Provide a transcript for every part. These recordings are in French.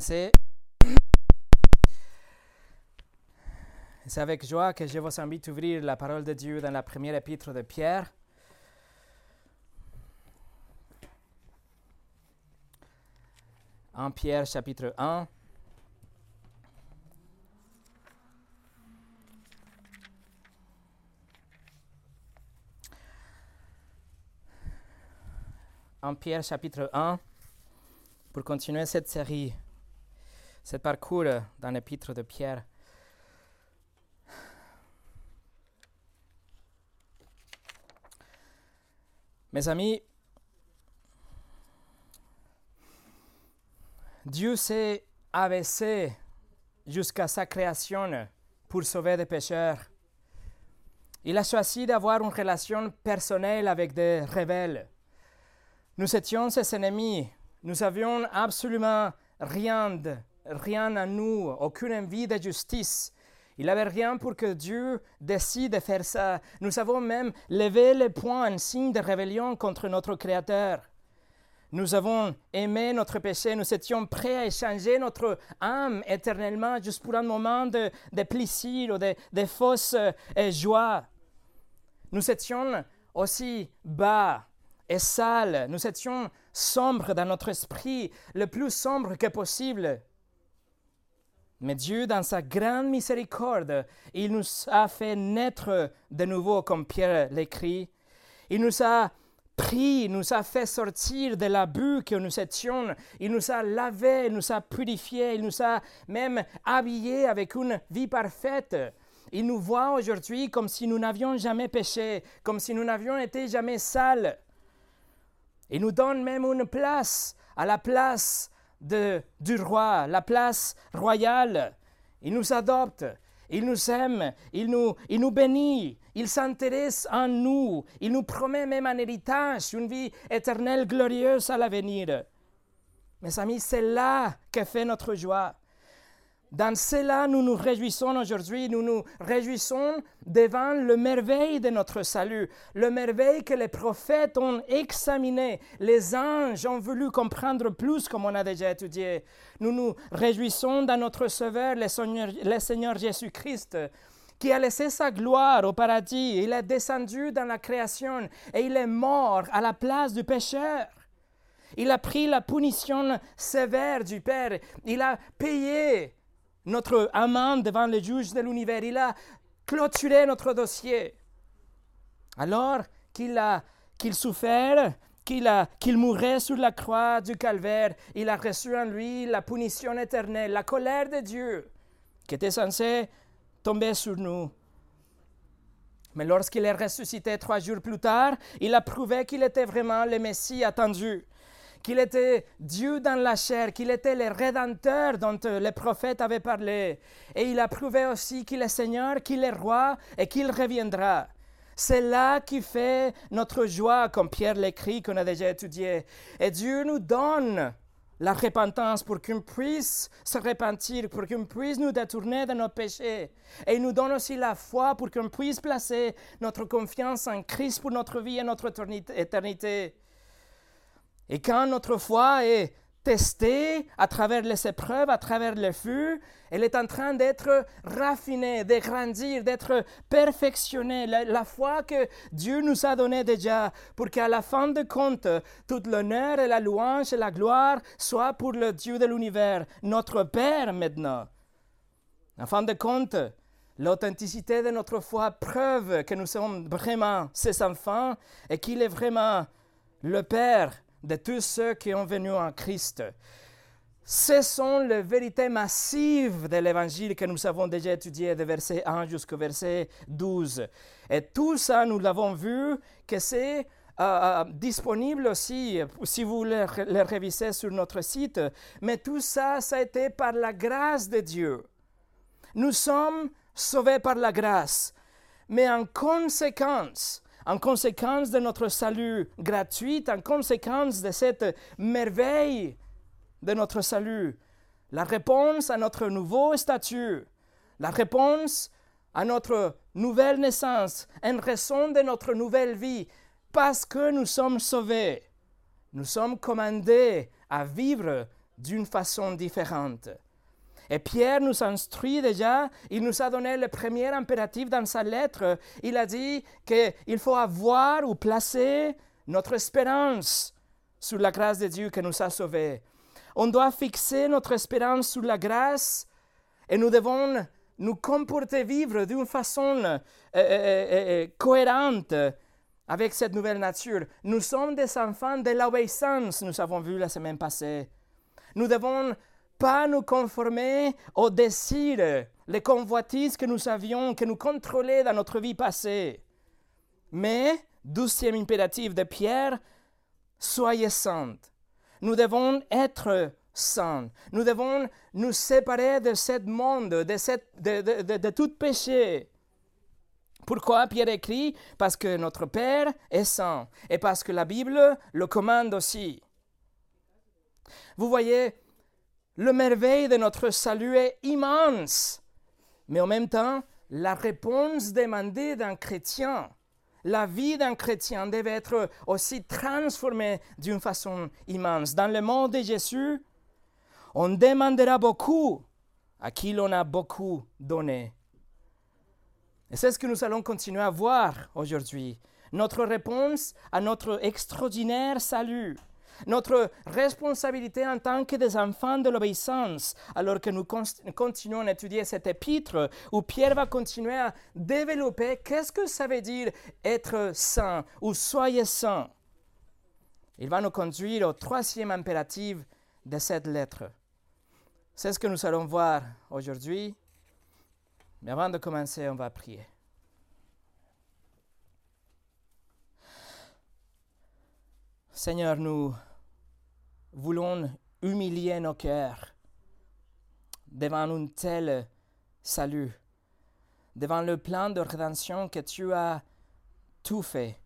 C'est avec joie que je vous invite à ouvrir la parole de Dieu dans la première épître de Pierre. En Pierre chapitre 1. En Pierre chapitre 1 pour continuer cette série, ce parcours dans l'épître de Pierre. Mes amis, Dieu s'est abaissé jusqu'à sa création pour sauver des pécheurs. Il a choisi d'avoir une relation personnelle avec des rebelles. Nous étions ses ennemis, nous avions absolument rien, de, rien à nous, aucune envie de justice. Il n'avait rien pour que Dieu décide de faire ça. Nous avons même levé le poing en signe de rébellion contre notre Créateur. Nous avons aimé notre péché, nous étions prêts à échanger notre âme éternellement juste pour un moment de, de plaisir ou de, de fausse euh, joie. Nous étions aussi bas et sales, nous étions sombre dans notre esprit, le plus sombre que possible. Mais Dieu, dans sa grande miséricorde, il nous a fait naître de nouveau, comme Pierre l'écrit. Il nous a pris, nous a fait sortir de l'abus que nous étions. Il nous a lavé, il nous a purifiés, il nous a même habillés avec une vie parfaite. Il nous voit aujourd'hui comme si nous n'avions jamais péché, comme si nous n'avions été jamais sales. Il nous donne même une place à la place du roi, la place royale. Il nous adopte, il nous aime, il nous, il nous bénit, il s'intéresse en nous, il nous promet même un héritage, une vie éternelle glorieuse à l'avenir. Mes amis, c'est là que fait notre joie. Dans cela, nous nous réjouissons aujourd'hui, nous nous réjouissons devant le merveille de notre salut, le merveille que les prophètes ont examiné, les anges ont voulu comprendre plus comme on a déjà étudié. Nous nous réjouissons dans notre Sauveur, le Seigneur, le Seigneur Jésus-Christ, qui a laissé sa gloire au paradis, il est descendu dans la création et il est mort à la place du pécheur. Il a pris la punition sévère du Père, il a payé notre amende devant le juge de l'univers. Il a clôturé notre dossier. Alors qu'il a qu'il souffert, qu'il qu'il mourait sur la croix du calvaire, il a reçu en lui la punition éternelle, la colère de Dieu, qui était censée tomber sur nous. Mais lorsqu'il est ressuscité trois jours plus tard, il a prouvé qu'il était vraiment le Messie attendu qu'il était Dieu dans la chair, qu'il était le Rédempteur dont euh, les prophètes avaient parlé. Et il a prouvé aussi qu'il est Seigneur, qu'il est roi et qu'il reviendra. C'est là qui fait notre joie, comme Pierre l'écrit, qu'on a déjà étudié. Et Dieu nous donne la repentance pour qu'on puisse se repentir, pour qu'on puisse nous détourner de nos péchés. Et il nous donne aussi la foi pour qu'on puisse placer notre confiance en Christ pour notre vie et notre éternité. Et quand notre foi est testée à travers les épreuves, à travers le feu, elle est en train d'être raffinée, de grandir, d'être perfectionnée. La, foi que Dieu nous a donnée déjà, pour qu'à la fin de compte, tout l'honneur et la louange et la gloire soient pour le Dieu de l'univers, notre Père maintenant. En fin de compte, l'authenticité de notre foi preuve que nous sommes vraiment ses enfants et qu'il est vraiment le Père de tous ceux qui ont venu en Christ. Ce sont les vérités massives de l'Évangile que nous avons déjà étudié de verset 1 jusqu'au verset 12. Et tout ça, nous l'avons vu, que c'est euh, euh, disponible aussi si vous voulez le réviser sur notre site. Mais tout ça, ça a été par la grâce de Dieu. Nous sommes sauvés par la grâce. Mais en conséquence, en conséquence de notre salut gratuit, en conséquence de cette merveille de notre salut, la réponse à notre nouveau statut, la réponse à notre nouvelle naissance, en raison de notre nouvelle vie, parce que nous sommes sauvés, nous sommes commandés à vivre d'une façon différente. Et Pierre nous instruit déjà, il nous a donné le premier impératif dans sa lettre. Il a dit qu'il faut avoir ou placer notre espérance sur la grâce de Dieu qui nous a sauvés. On doit fixer notre espérance sur la grâce et nous devons nous comporter, vivre d'une façon euh, euh, euh, cohérente avec cette nouvelle nature. Nous sommes des enfants de l'obéissance, nous avons vu la semaine passée. Nous devons pas nous conformer aux désirs, les convoitises que nous avions, que nous contrôlaient dans notre vie passée. Mais, douzième impératif de Pierre, soyez saintes. Nous devons être saints. Nous devons nous séparer de ce monde, de, cette, de, de, de tout péché. Pourquoi Pierre écrit? Parce que notre Père est saint et parce que la Bible le commande aussi. Vous voyez, le merveille de notre salut est immense, mais en même temps, la réponse demandée d'un chrétien, la vie d'un chrétien devait être aussi transformée d'une façon immense. Dans le monde de Jésus, on demandera beaucoup à qui l'on a beaucoup donné. Et c'est ce que nous allons continuer à voir aujourd'hui. Notre réponse à notre extraordinaire salut notre responsabilité en tant que des enfants de l'obéissance, alors que nous continuons à étudier cet épître où Pierre va continuer à développer qu'est-ce que ça veut dire être saint ou soyez saint. Il va nous conduire au troisième impératif de cette lettre. C'est ce que nous allons voir aujourd'hui. Mais avant de commencer, on va prier. Seigneur, nous voulons humilier nos cœurs devant un tel salut, devant le plan de rédemption que tu as tout fait.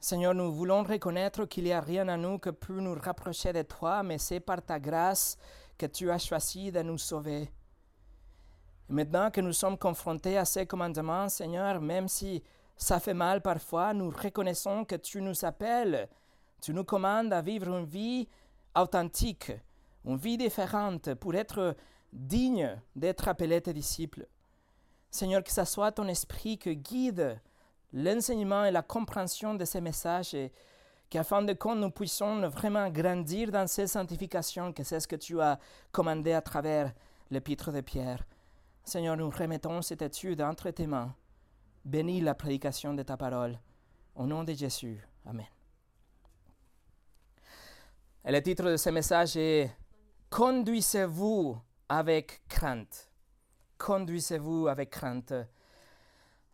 Seigneur, nous voulons reconnaître qu'il n'y a rien à nous que peut nous rapprocher de toi, mais c'est par ta grâce que tu as choisi de nous sauver. Maintenant que nous sommes confrontés à ces commandements, Seigneur, même si ça fait mal parfois, nous reconnaissons que tu nous appelles tu nous commandes à vivre une vie authentique, une vie différente pour être digne d'être appelé tes disciples. Seigneur, que ce soit ton esprit qui guide l'enseignement et la compréhension de ces messages et qu'afin de compte nous puissions vraiment grandir dans ces sanctifications, que c'est ce que tu as commandé à travers l'épître de Pierre. Seigneur, nous remettons cette étude entre tes mains. Bénis la prédication de ta parole. Au nom de Jésus. Amen. Et le titre de ce message est Conduisez-vous avec crainte. Conduisez-vous avec crainte.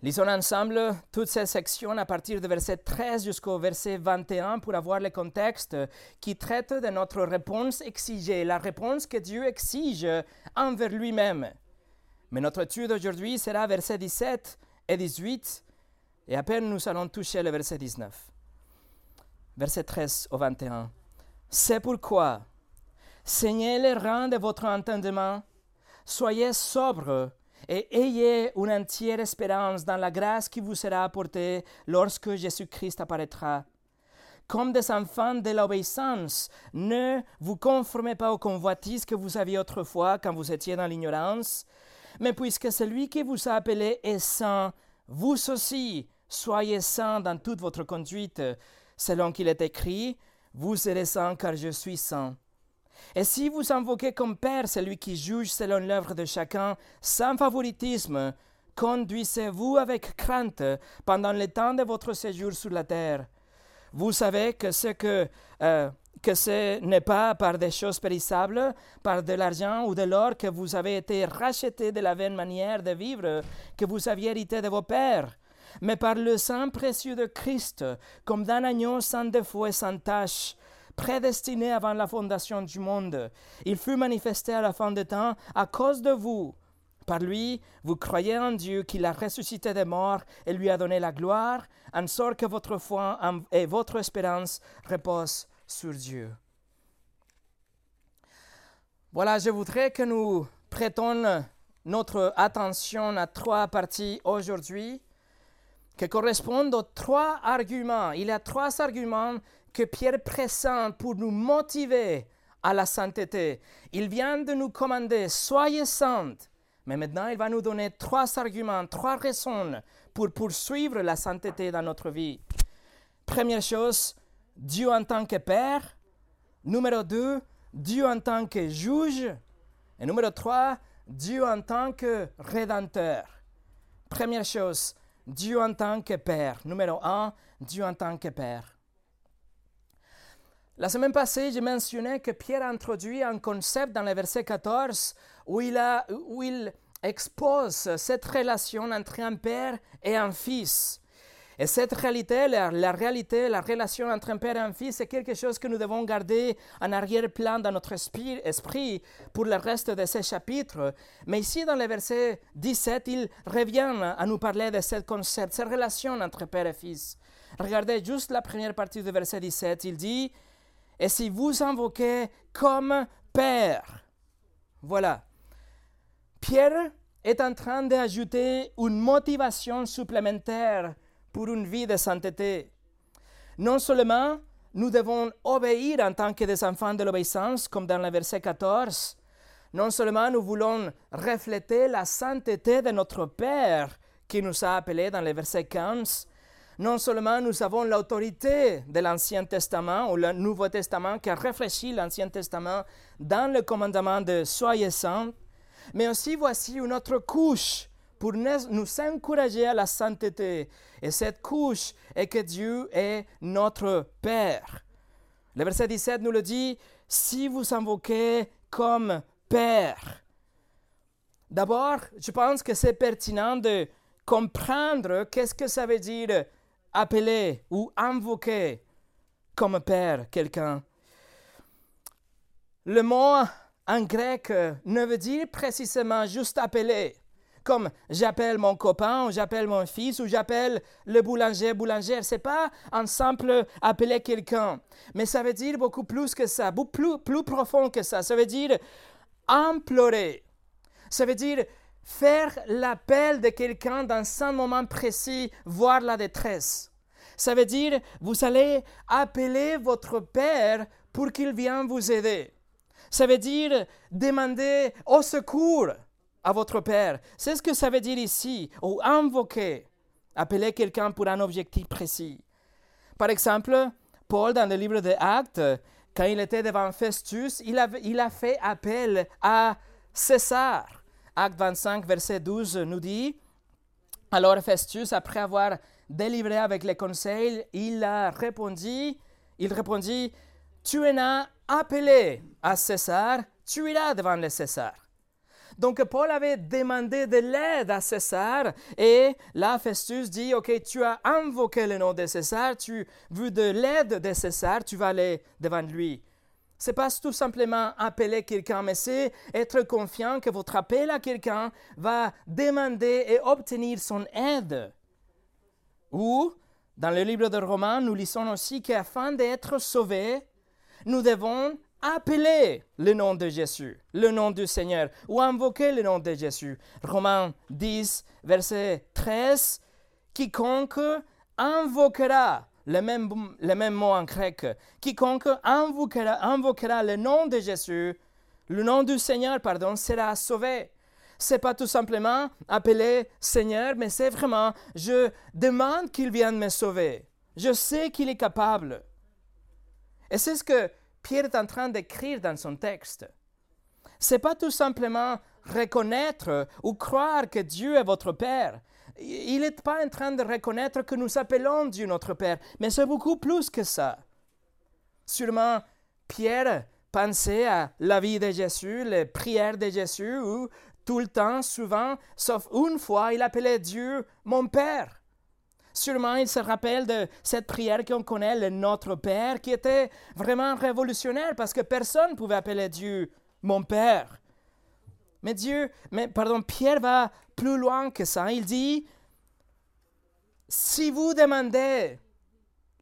Lisons ensemble toutes ces sections à partir du verset 13 jusqu'au verset 21 pour avoir le contexte qui traite de notre réponse exigée, la réponse que Dieu exige envers lui-même. Mais notre étude aujourd'hui sera verset 17 et 18 et à peine nous allons toucher le verset 19. Verset 13 au 21. C'est pourquoi, saignez les reins de votre entendement, soyez sobres et ayez une entière espérance dans la grâce qui vous sera apportée lorsque Jésus-Christ apparaîtra. Comme des enfants de l'obéissance, ne vous conformez pas aux convoitises que vous aviez autrefois quand vous étiez dans l'ignorance, mais puisque celui qui vous a appelé est saint, vous aussi soyez saints dans toute votre conduite, selon qu'il est écrit, vous serez saints car je suis saint. Et si vous invoquez comme Père celui qui juge selon l'œuvre de chacun, sans favoritisme, conduisez-vous avec crainte pendant le temps de votre séjour sur la terre. Vous savez que ce que, euh, que ce n'est pas par des choses périssables, par de l'argent ou de l'or que vous avez été rachetés de la vaine manière de vivre que vous aviez hérité de vos pères mais par le sang précieux de Christ, comme d'un agneau sans défaut et sans tache, prédestiné avant la fondation du monde. Il fut manifesté à la fin des temps à cause de vous. Par lui, vous croyez en Dieu qui l'a ressuscité des morts et lui a donné la gloire, en sorte que votre foi et votre espérance reposent sur Dieu. Voilà, je voudrais que nous prêtons notre attention à trois parties aujourd'hui qui correspondent aux trois arguments. Il y a trois arguments que Pierre présente pour nous motiver à la sainteté. Il vient de nous commander, soyez saintes. Mais maintenant, il va nous donner trois arguments, trois raisons pour poursuivre la sainteté dans notre vie. Première chose, Dieu en tant que Père. Numéro deux, Dieu en tant que juge. Et numéro trois, Dieu en tant que rédempteur. Première chose, Dieu en tant que Père. Numéro un, Dieu en tant que Père. La semaine passée, j'ai mentionné que Pierre a introduit un concept dans le verset 14 où il, a, où il expose cette relation entre un père et un fils. Et cette réalité, la, réalité, la relation entre un père et un fils, c'est quelque chose que nous devons garder en arrière-plan dans notre esprit, pour le reste de ces chapitres. Mais ici, dans le verset 17, il revient à nous parler de ce concept, cette relation entre père et fils. Regardez juste la première partie du verset 17. Il dit, Et si vous invoquez comme Père, voilà. Pierre est en train d'ajouter une motivation supplémentaire pour une vie de sainteté. Non seulement nous devons obéir en tant que des enfants de l'obéissance, comme dans le verset 14, non seulement nous voulons refléter la sainteté de notre Père qui nous a appelés dans le verset 15, non seulement nous avons l'autorité de l'Ancien Testament ou le Nouveau Testament qui a réfléchi l'Ancien Testament dans le commandement de Soyez saints, mais aussi voici une autre couche pour nous encourager à la sainteté. Et cette couche est que Dieu est notre Père. Le verset 17 nous le dit, si vous invoquez comme Père. D'abord, je pense que c'est pertinent de comprendre qu'est-ce que ça veut dire appeler ou invoquer comme Père quelqu'un. Le mot en grec ne veut dire précisément juste appeler comme j'appelle mon copain, ou j'appelle mon fils, ou j'appelle le boulanger, boulangère. C'est pas un simple appeler quelqu'un, mais ça veut dire beaucoup plus que ça, beaucoup plus, plus profond que ça. Ça veut dire implorer. Ça veut dire faire l'appel de quelqu'un dans un moment précis, voir la détresse. Ça veut dire, vous allez appeler votre Père pour qu'il vienne vous aider. Ça veut dire demander au secours à votre Père. C'est ce que ça veut dire ici, ou invoquer, appeler quelqu'un pour un objectif précis. Par exemple, Paul, dans le livre des Actes, quand il était devant Festus, il, a fait appel à César. Acte 25, verset 12 nous dit, alors Festus, après avoir délivré avec les conseils, il a répondu, il répondit, tu en as appelé à César, tu iras devant le César. Donc Paul avait demandé de l'aide à César et là Festus dit, ok, tu as invoqué le nom de César, tu veux de l'aide de César, tu vas aller devant lui. C'est pas tout simplement appeler quelqu'un, mais c'est être confiant que votre appel à quelqu'un va demander et obtenir son aide. Ou, dans le livre de Romains, nous lisons aussi qu'afin d'être sauvés, nous devons appeler le nom de Jésus, le nom du Seigneur, ou invoquer le nom de Jésus. Romains 10, verset 13, quiconque invoquera, le même, le même mot en grec, quiconque invoquera, invoquera le nom de Jésus, le nom du Seigneur, pardon, sera sauvé. C'est pas tout simplement appeler Seigneur, mais c'est vraiment, je demande qu'il vienne me sauver. Je sais qu'il est capable. Et c'est ce que Pierre est en train d'écrire dans son texte. C'est pas tout simplement reconnaître ou croire que Dieu est votre Père. Il n'est pas en train de reconnaître que nous appelons Dieu notre Père, mais c'est beaucoup plus que ça. Sûrement, Pierre pensait à la vie de Jésus, les prières de Jésus, où tout le temps, souvent, sauf une fois, il appelait Dieu mon Père. Sûrement, il se rappelle de cette prière qu'on connaît, le Notre Père, qui était vraiment révolutionnaire parce que personne ne pouvait appeler Dieu mon Père. Mais Dieu, mais pardon, Pierre va plus loin que ça. Il dit, si vous demandez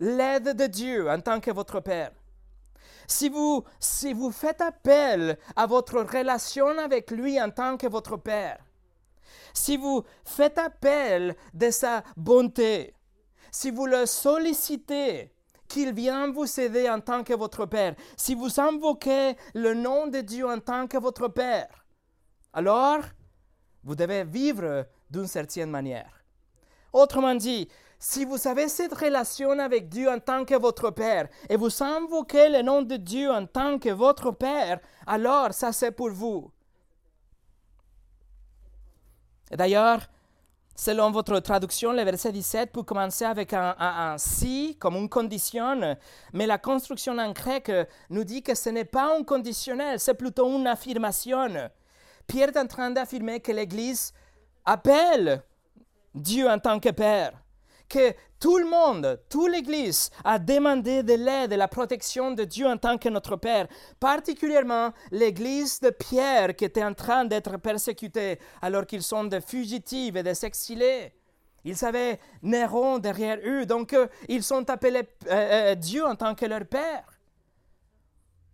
l'aide de Dieu en tant que votre Père, si vous, si vous faites appel à votre relation avec lui en tant que votre Père, si vous faites appel de sa bonté, si vous le sollicitez, qu'il vient vous aider en tant que votre Père, si vous invoquez le nom de Dieu en tant que votre Père, alors vous devez vivre d'une certaine manière. Autrement dit, si vous avez cette relation avec Dieu en tant que votre Père et vous invoquez le nom de Dieu en tant que votre Père, alors ça c'est pour vous. D'ailleurs, selon votre traduction, le verset 17 peut commencer avec un, si comme une condition, mais la construction en grec nous dit que ce n'est pas un conditionnel, c'est plutôt une affirmation. Pierre est en train d'affirmer que l'Église appelle Dieu en tant que Père que tout le monde, toute l'Église a demandé de l'aide et la protection de Dieu en tant que notre Père, particulièrement l'Église de Pierre qui était en train d'être persécutée alors qu'ils sont des fugitifs et des exilés. Ils avaient Néron derrière eux, donc euh, ils sont appelés euh, euh, Dieu en tant que leur Père.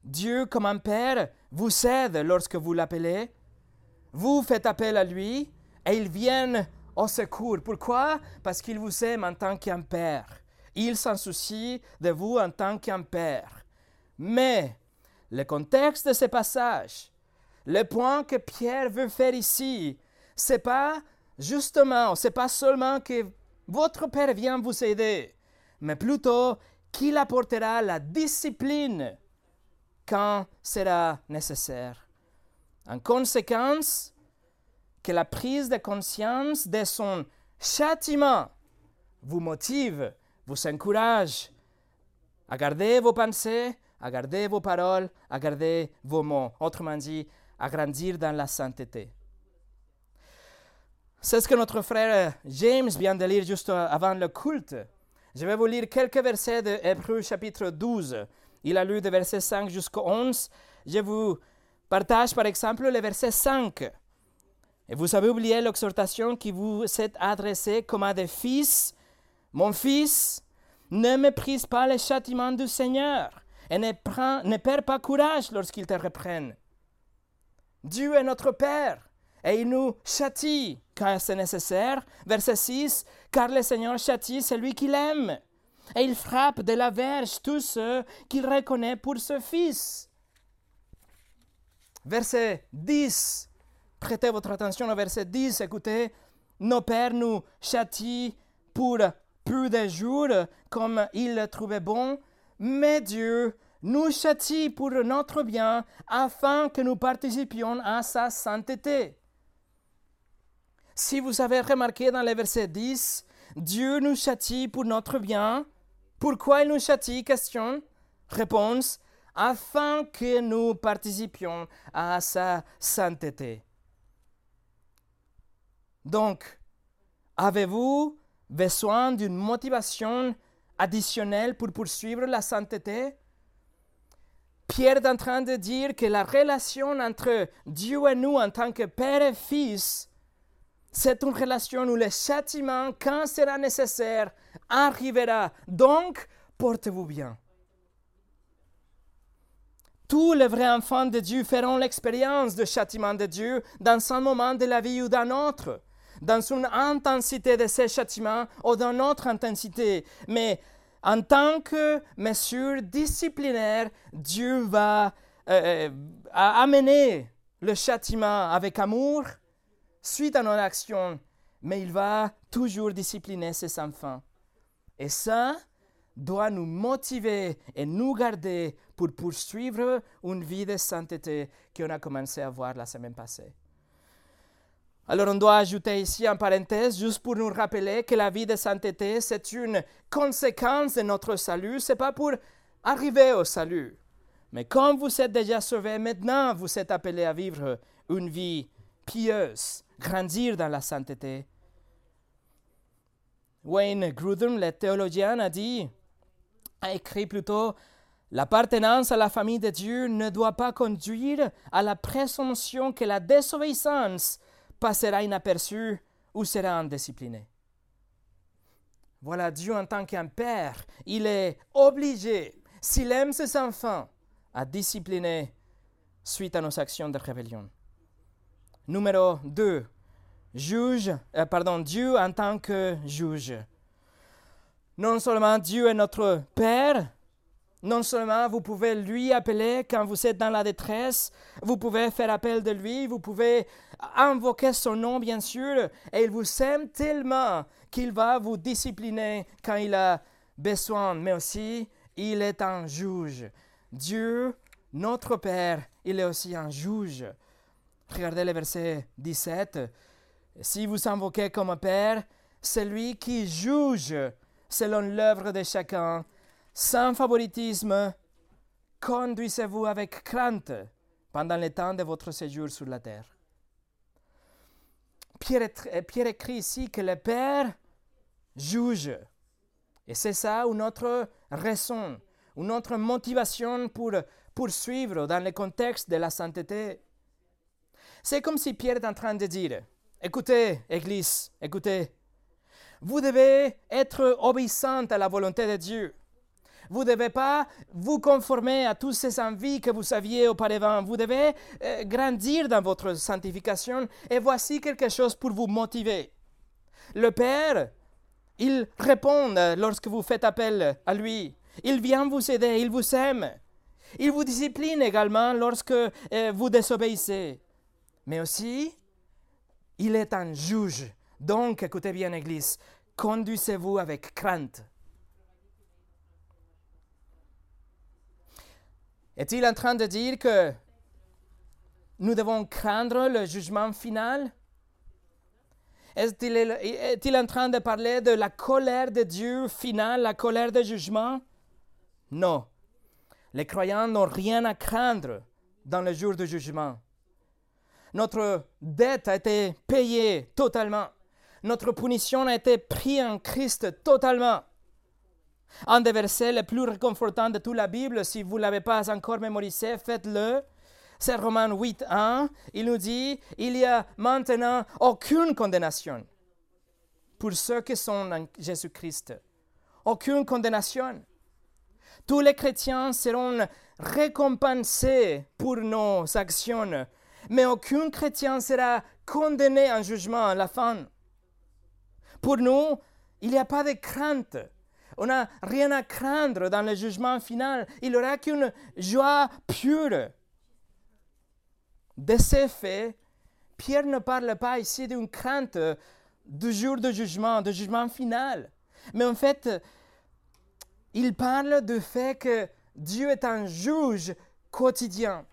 Dieu, comme un Père, vous aide lorsque vous l'appelez. Vous faites appel à lui et il vient au secours. Pourquoi? Parce qu'il vous aime en tant qu'un père. Il s'en soucie de vous en tant qu'un père. Mais le contexte de ce passage, le point que Pierre veut faire ici, c'est pas justement, c'est pas seulement que votre père vient vous aider, mais plutôt qu'il apportera la discipline quand sera nécessaire. En conséquence, que la prise de conscience de son châtiment vous motive, vous encourage à garder vos pensées, à garder vos paroles, à garder vos mots. Autrement dit, à grandir dans la sainteté. C'est ce que notre frère James vient de lire juste avant le culte. Je vais vous lire quelques versets de Hébreu chapitre 12. Il a lu de verset 5 jusqu'au 11. Je vous partage par exemple le verset 5. Et vous avez oublié l'exhortation qui vous s'est adressée comme à des fils. Mon fils, ne méprise pas les châtiments du Seigneur et ne, perds pas courage lorsqu'il te reprenne. Dieu est notre Père et il nous châtie quand c'est nécessaire. Verset 6, car le Seigneur châtie celui qu'il aime et il frappe de la verge tous ceux qu'il reconnaît pour ce fils. Verset 10, Prêtez votre attention au verset 10. Écoutez, nos pères nous châtient pour peu de jours comme ils le trouvaient bon, mais Dieu nous châtie pour notre bien afin que nous participions à sa sainteté. Si vous avez remarqué dans le verset 10, Dieu nous châtie pour notre bien. Pourquoi il nous châtie? Question. Réponse. Afin que nous participions à sa sainteté. Donc, avez-vous besoin d'une motivation additionnelle pour poursuivre la sainteté? Pierre est en train de dire que la relation entre Dieu et nous en tant que Père et Fils, c'est une relation où le châtiment, quand sera nécessaire, arrivera. Donc, portez-vous bien. Tous les vrais enfants de Dieu feront l'expérience du châtiment de Dieu dans un moment de la vie ou d'un autre dans une intensité de ces châtiments ou dans notre intensité. Mais en tant que mesure disciplinaire, Dieu va euh, euh, amener le châtiment avec amour suite à nos actions, mais il va toujours discipliner ses enfants. Et ça doit nous motiver et nous garder pour poursuivre une vie de sainteté qu'on a commencé à voir la semaine passée. Alors on doit ajouter ici en parenthèse, juste pour nous rappeler que la vie de sainteté, c'est une conséquence de notre salut, ce n'est pas pour arriver au salut. Mais comme vous êtes déjà sauvés, maintenant vous êtes appelés à vivre une vie pieuse, grandir dans la sainteté. Wayne Grudem, le théologien, a dit, a écrit plutôt, L'appartenance à la famille de Dieu ne doit pas conduire à la présomption que la désobéissance passera inaperçu ou sera indiscipliné. Voilà, Dieu en tant qu'un père, il est obligé, s'il aime ses enfants, à discipliner suite à nos actions de rébellion. Numéro 2. Juge, euh, pardon, Dieu en tant que juge. Non seulement Dieu est notre Père, non seulement vous pouvez lui appeler quand vous êtes dans la détresse, vous pouvez faire appel de lui, vous pouvez invoquer son nom bien sûr, et il vous aime tellement qu'il va vous discipliner quand il a besoin, mais aussi il est un juge. Dieu, notre Père, il est aussi un juge. Regardez le verset 17. Si vous invoquez comme Père, celui qui juge selon l'œuvre de chacun, sans favoritisme, conduisez-vous avec crainte pendant le temps de votre séjour sur la terre. Pierre, écrit ici que le Père juge. Et c'est ça une autre raison, une autre motivation pour poursuivre dans le contexte de la sainteté. C'est comme si Pierre est en train de dire, écoutez, Église, écoutez, vous devez être obéissante à la volonté de Dieu. Vous ne devez pas vous conformer à toutes ces envies que vous aviez auparavant. Vous devez euh, grandir dans votre sanctification. Et voici quelque chose pour vous motiver. Le Père, il répond lorsque vous faites appel à lui. Il vient vous aider, il vous aime. Il vous discipline également lorsque euh, vous désobéissez. Mais aussi, il est un juge. Donc, écoutez bien, Église, conduisez-vous avec crainte. Est-il en train de dire que nous devons craindre le jugement final? Est-il en train de parler de la colère de Dieu finale, la colère de jugement? Non. Les croyants n'ont rien à craindre dans le jour du jugement. Notre dette a été payée totalement. Notre punition a été prise en Christ totalement. Un des versets les plus réconfortants de toute la Bible, si vous ne l'avez pas encore mémorisé, faites-le. C'est Romains 8, 1. Il nous dit il n'y a maintenant aucune condamnation pour ceux qui sont en Jésus-Christ. Aucune condamnation. Tous les chrétiens seront récompensés pour nos actions, mais aucun chrétien sera condamné en jugement à la fin. Pour nous, il n'y a pas de crainte. On n'a rien à craindre dans le jugement final. Il n'y aura qu'une joie pure. De ces faits, Pierre ne parle pas ici d'une crainte du jour de jugement, du jugement final. Mais en fait, il parle du fait que Dieu est un juge quotidien,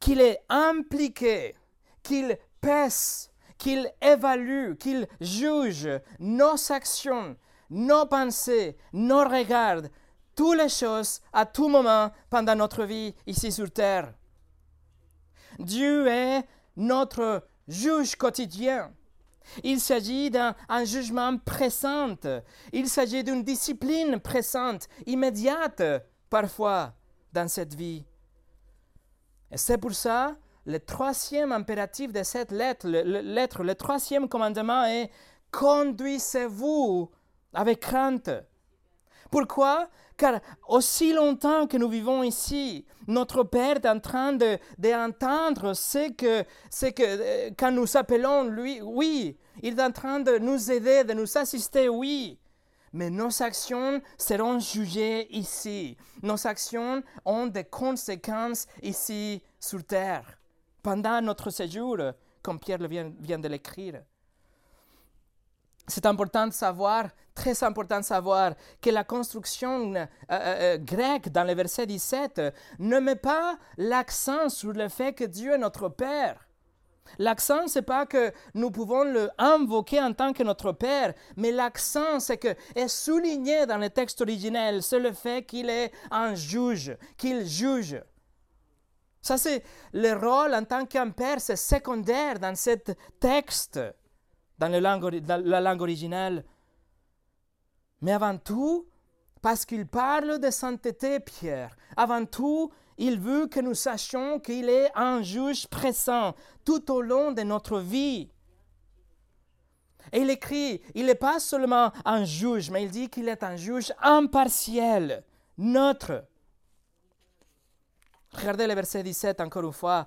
qu'il est impliqué, qu'il pèse, qu'il évalue, qu'il juge nos actions, nos pensées, nos regards, toutes les choses à tout moment pendant notre vie ici sur terre. Dieu est notre juge quotidien. Il s'agit d'un jugement pressant. Il s'agit d'une discipline pressante, immédiate, parfois, dans cette vie. Et c'est pour ça, le troisième impératif de cette lettre, le, lettre, le troisième commandement est Conduisez-vous avec crainte. Pourquoi? Car aussi longtemps que nous vivons ici, notre Père est en train d'entendre de, ce que, ce que euh, quand nous appelons lui, oui, il est en train de nous aider, de nous assister, oui. Mais nos actions seront jugées ici. Nos actions ont des conséquences ici sur terre, pendant notre séjour, comme Pierre vient, vient de l'écrire c'est important de savoir, très important de savoir, que la construction euh, euh, euh, grecque dans le verset 17 ne met pas l'accent sur le fait que Dieu est notre Père. L'accent, c'est pas que nous pouvons le invoquer en tant que notre Père, mais l'accent, c'est que est souligné dans le texte originel, c'est le fait qu'il est un juge, qu'il juge. Ça, c'est le rôle en tant qu'un père, c'est secondaire dans ce texte dans la langue, dans. Mais avant tout, parce qu'il parle de sainteté, Pierre, avant tout, il veut que nous sachions qu'il est un juge pressant tout au long de notre vie. Et il écrit, il n'est pas seulement un juge, mais il dit qu'il est un juge impartiel, neutre. Regardez le verset 17 encore une fois.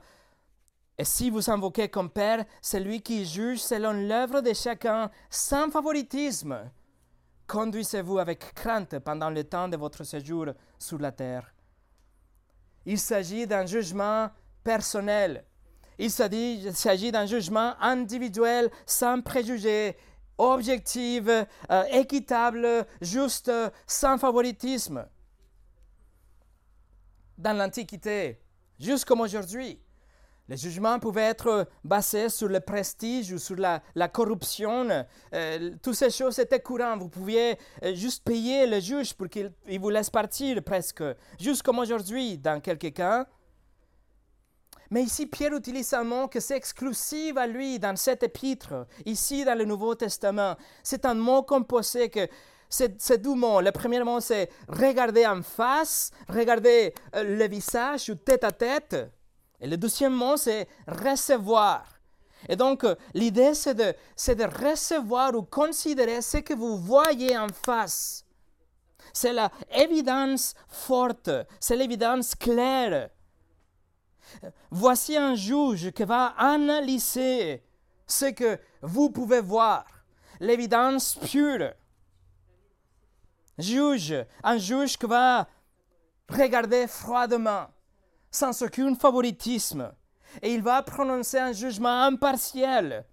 Et si vous invoquez comme Père celui qui juge selon l'œuvre de chacun sans favoritisme, conduisez-vous avec crainte pendant le temps de votre séjour sur la terre. Il s'agit d'un jugement personnel. Il s'agit d'un jugement individuel, sans préjugés, objectif, euh, équitable, juste, sans favoritisme. Dans l'Antiquité, comme aujourd'hui, les jugements pouvaient être basés sur le prestige ou sur la, corruption. Euh, toutes ces choses étaient courantes. Vous pouviez euh, juste payer le juge pour qu'il vous laisse partir presque, juste comme aujourd'hui dans quelques cas. Mais ici, Pierre utilise un mot que c'est exclusif à lui dans cet épître, ici dans le Nouveau Testament. C'est un mot composé que c'est deux mots. Le premier mot, c'est regarder en face, regarder euh, le visage ou tête à tête. Et le deuxième mot, c'est recevoir. Et donc, euh, l'idée, c'est de, de recevoir ou considérer ce que vous voyez en face. C'est l'évidence forte, c'est l'évidence claire. Voici un juge qui va analyser ce que vous pouvez voir, l'évidence pure. Juge, un juge qui va regarder froidement sans aucun favoritisme, et il va prononcer un jugement impartial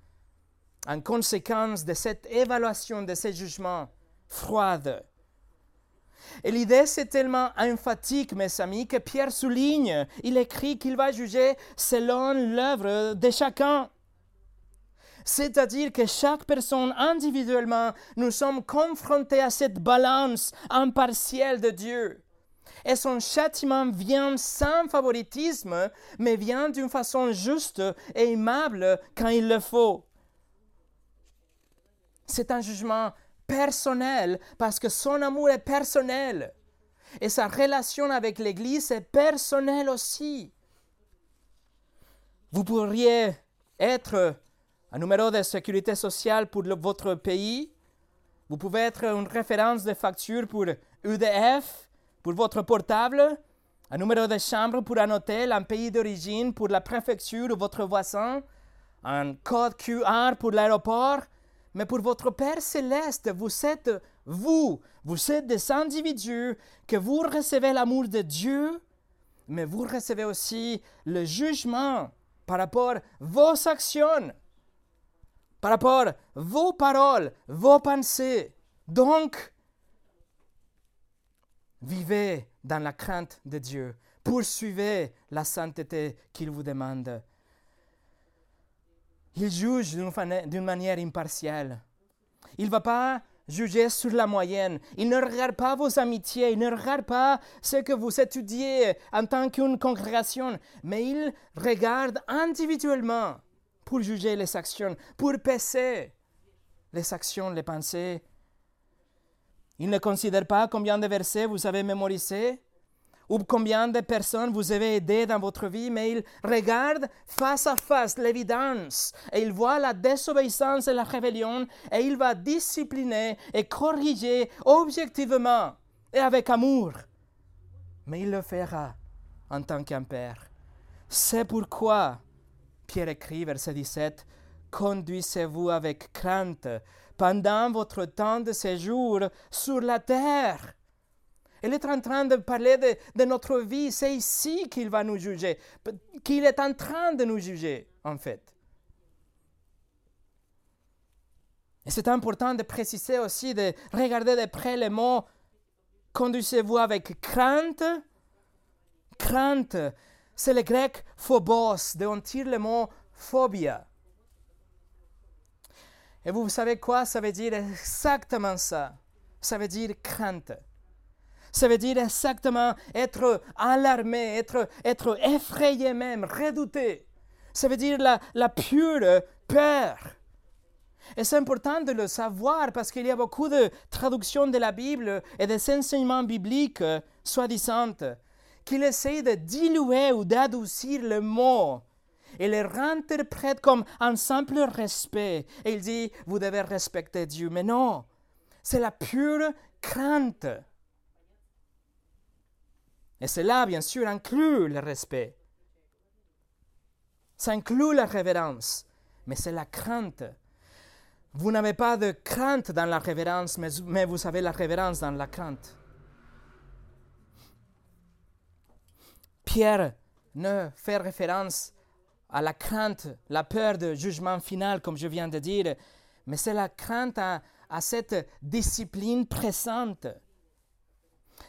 en conséquence de cette évaluation de ces jugements froides. Et l'idée, c'est tellement emphatique, mes amis, que Pierre souligne, il écrit qu'il va juger selon l'œuvre de chacun. C'est-à-dire que chaque personne individuellement, nous sommes confrontés à cette balance impartielle de Dieu. Et son châtiment vient sans favoritisme, mais vient d'une façon juste et aimable quand il le faut. C'est un jugement personnel parce que son amour est personnel. Et sa relation avec l'Église est personnelle aussi. Vous pourriez être un numéro de sécurité sociale pour votre pays. Vous pouvez être une référence de facture pour UDF pour votre portable, un numéro de chambre pour un hôtel, un pays d'origine pour la préfecture ou votre voisin, un code QR pour l'aéroport. Mais pour votre Père céleste, vous êtes vous, vous êtes des individus que vous recevez l'amour de Dieu, mais vous recevez aussi le jugement par rapport à vos actions, par rapport à vos paroles, vos pensées. Donc, Vivez dans la crainte de Dieu. Poursuivez la sainteté qu'il vous demande. Il juge d'une manière impartiale. Il ne va pas juger sur la moyenne. Il ne regarde pas vos amitiés. Il ne regarde pas ce que vous étudiez en tant qu'une congrégation. Mais il regarde individuellement pour juger les actions, pour peser les actions, les pensées il ne considère pas combien de versets vous avez mémorisés ou combien de personnes vous avez aidé dans votre vie, mais il regarde face à face l'évidence et il voit la désobéissance et la rébellion et il va discipliner et corriger objectivement et avec amour. Mais il le fera en tant qu'un père. C'est pourquoi Pierre écrit, verset 17, Conduisez-vous avec crainte pendant votre temps de séjour sur la terre. Il est en train de parler de, notre vie. C'est ici qu'il va nous juger, qu'il est en train de nous juger, en fait. Et c'est important de préciser aussi, de regarder de près les mots conduisez-vous avec crainte. Crainte, c'est le grec phobos, de on tire le mot phobia. Et vous savez quoi? Ça veut dire exactement ça. Ça veut dire crainte. Ça veut dire exactement être alarmé, être, être effrayé même, redouté. Ça veut dire la, la pure peur. Et c'est important de le savoir parce qu'il y a beaucoup de traductions de la Bible et des enseignements bibliques, soi-disant, qui essayent de diluer ou d'adoucir le mot il les réinterprète comme un simple respect. Et il dit, vous devez respecter Dieu. Mais non, c'est la pure crainte. Et cela, bien sûr, inclut le respect. Ça inclut la révérence. Mais c'est la crainte. Vous n'avez pas de crainte dans la révérence, mais, mais vous avez la révérence dans la crainte. Pierre ne fait référence à la crainte, la peur de jugement final, comme je viens de dire, mais c'est la crainte à, cette discipline pressante.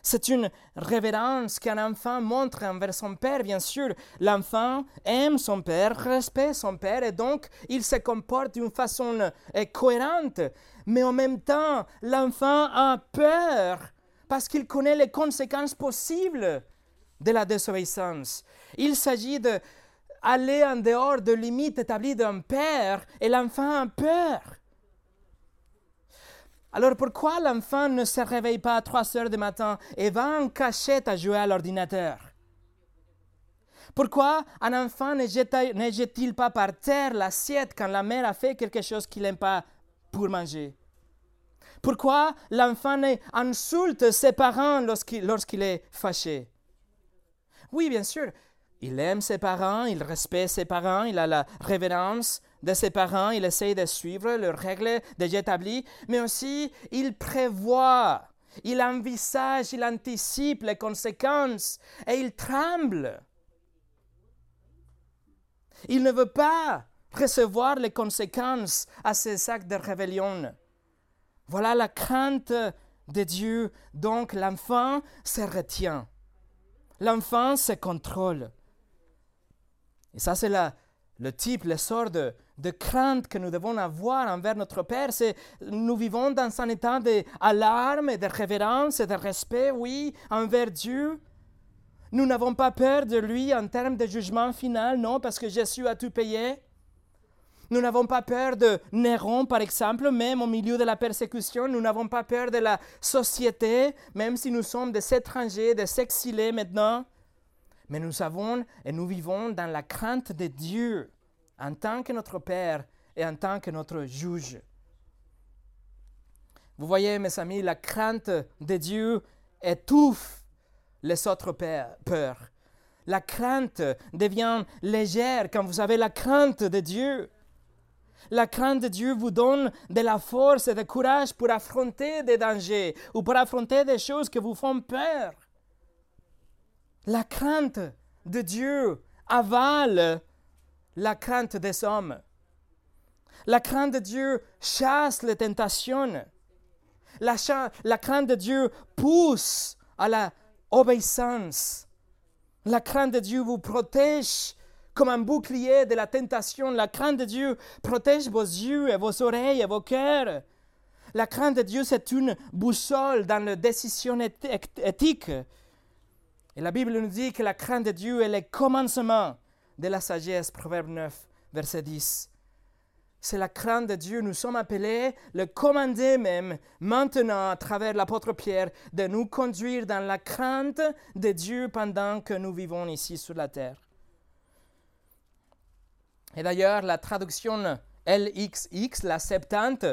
C'est une révérence qu'un enfant montre envers son père, bien sûr. L'enfant aime son père, respecte son père, et donc il se comporte d'une façon euh, cohérente. Mais en même temps, l'enfant a peur parce qu'il connaît les conséquences possibles de la désobéissance. Il s'agit d'aller en dehors de limites établies d'un père et l'enfant a peur. Alors pourquoi l'enfant ne se réveille pas à 3 heures du matin et va en cachette à jouer à l'ordinateur? Pourquoi un enfant ne jette-t-il pas par terre l'assiette quand la mère a fait quelque chose qu'il n'aime pas pour manger? Pourquoi l'enfant insulte ses parents lorsqu'il est fâché? Oui, bien sûr, il aime ses parents, il respecte ses parents, il a la révérence de ses parents, il essaie de suivre leurs règles déjà établies, mais aussi il prévoit, il envisage, il anticipe les conséquences et il tremble. Il ne veut pas recevoir les conséquences à ces actes de rébellion. Voilà la crainte de Dieu. Donc l'enfant se retient. L'enfant se contrôle. Et ça, c'est le type, le sort de, crainte que nous devons avoir envers notre Père. C'est, nous vivons dans un état d'alarme, de révérence et de respect, oui, envers Dieu. Nous n'avons pas peur de lui en termes de jugement final, non, parce que Jésus a tout payé. Nous n'avons pas peur de Néron, par exemple, même au milieu de la persécution. Nous n'avons pas peur de la société, même si nous sommes des étrangers, des exilés maintenant. Mais nous savons et nous vivons dans la crainte de Dieu en tant que notre Père et en tant que notre juge. Vous voyez, mes amis, la crainte de Dieu étouffe les autres peurs. La crainte devient légère quand vous avez la crainte de Dieu. La crainte de Dieu vous donne de la force et du courage pour affronter des dangers ou pour affronter des choses qui vous font peur. La crainte de Dieu avale la crainte des hommes. La crainte de Dieu chasse les tentations. La, crainte de Dieu pousse à la obéissance. La crainte de Dieu vous protège comme un bouclier de la tentation. La crainte de Dieu protège vos yeux et vos oreilles et vos cœurs. La crainte de Dieu, c'est une boussole dans les décisions éthiques. Et la Bible nous dit que la crainte de Dieu est le commencement de la sagesse, Proverbe 9, verset 10. C'est la crainte de Dieu. Nous sommes appelés, le commander même, maintenant, à travers l'apôtre Pierre, de nous conduire dans la crainte de Dieu pendant que nous vivons ici sur la terre. Et d'ailleurs, la traduction LXX, la Septante,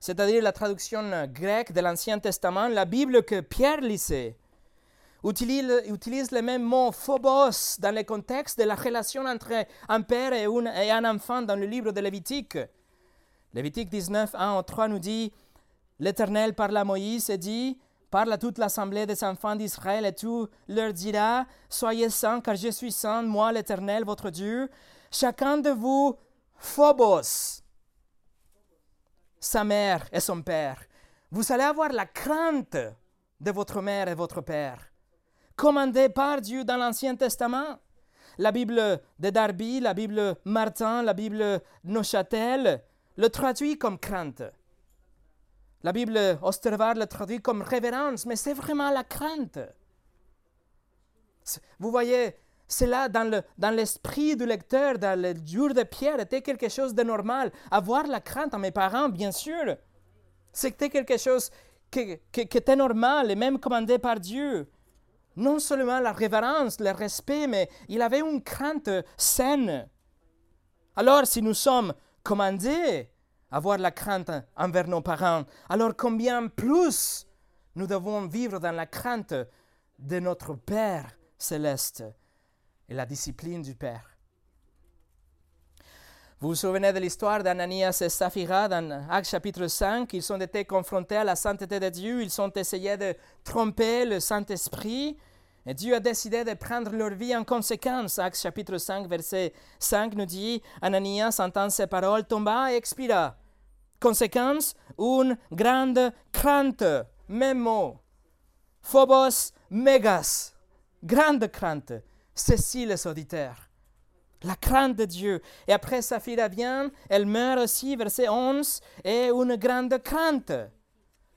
c'est-à-dire la traduction grecque de l'Ancien Testament, la Bible que Pierre lisait, utilise, utilise le même mot phobos dans le contexte de la relation entre un père et, un enfant dans le livre de Lévitique. Lévitique 19, 1 3 nous dit L'Éternel parle à Moïse et dit Parle à toute l'assemblée des enfants d'Israël et tu leur diras Soyez saints, car je suis saint, moi l'Éternel, votre Dieu. Chacun de vous, phobos, sa mère et son père. Vous allez avoir la crainte de votre mère et votre père commandé par Dieu dans l'Ancien Testament. La Bible de Darby, la Bible Martin, la Bible Neuchâtel le traduit comme crainte. La Bible Ostervar le traduit comme révérence, mais c'est vraiment la crainte. Vous voyez, c'est là dans l'esprit du lecteur, dans le jour de Pierre, était quelque chose de normal. Avoir la crainte à mes parents, bien sûr, c'était quelque chose qui, qui était normal et même commandé par Dieu non seulement la révérence, le respect, mais il avait une crainte saine. Alors si nous sommes commandés à avoir la crainte envers nos parents, alors combien plus nous devons vivre dans la crainte de notre Père céleste et la discipline du Père. Vous vous souvenez de l'histoire d'Ananias et Saphira dans Actes chapitre 5 Ils ont été confrontés à la sainteté de Dieu, ils ont essayé de tromper le Saint-Esprit. Et Dieu a décidé de prendre leur vie en conséquence. Actes chapitre 5, verset 5 nous dit Ananias, entend ces paroles, tomba et expira. Conséquence, une grande crainte. Même mot. Phobos megas. Grande crainte. Ceci les auditeurs. La crainte de Dieu. Et après Saphira vient, elle meurt aussi, verset 11, et une grande crainte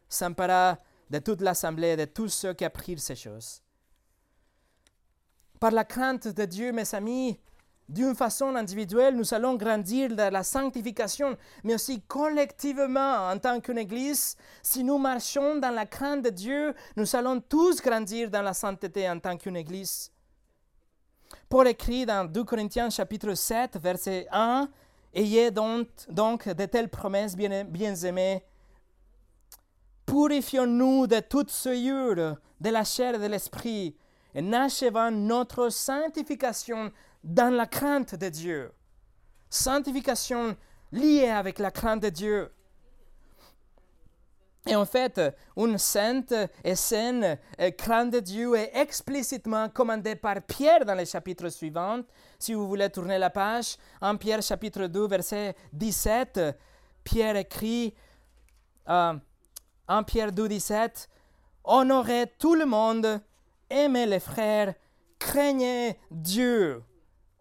s'empara de toute l'assemblée, de tous ceux qui apprirent ces choses. Par la crainte de Dieu, mes amis, d'une façon individuelle, nous allons grandir dans la sanctification, mais aussi collectivement en tant qu'une Église. Si nous marchons dans la crainte de Dieu, nous allons tous grandir dans la sainteté en tant qu'une Église. Paul écrit dans 2 Corinthiens chapitre 7, verset 1, Ayez donc, donc de telles promesses, bien, aimés. Purifions-nous de toute souillure de la chair et de l'esprit, et n'achevons notre sanctification dans la crainte de Dieu. Sanctification liée avec la crainte de Dieu. Et en fait, une sainte et saine crainte de Dieu est explicitement commandée par Pierre dans les chapitres suivants. Si vous voulez tourner la page, en Pierre chapitre 2, verset 17, Pierre écrit, euh, en Pierre 2, 17, Honorez tout le monde, aimez les frères, craignez Dieu,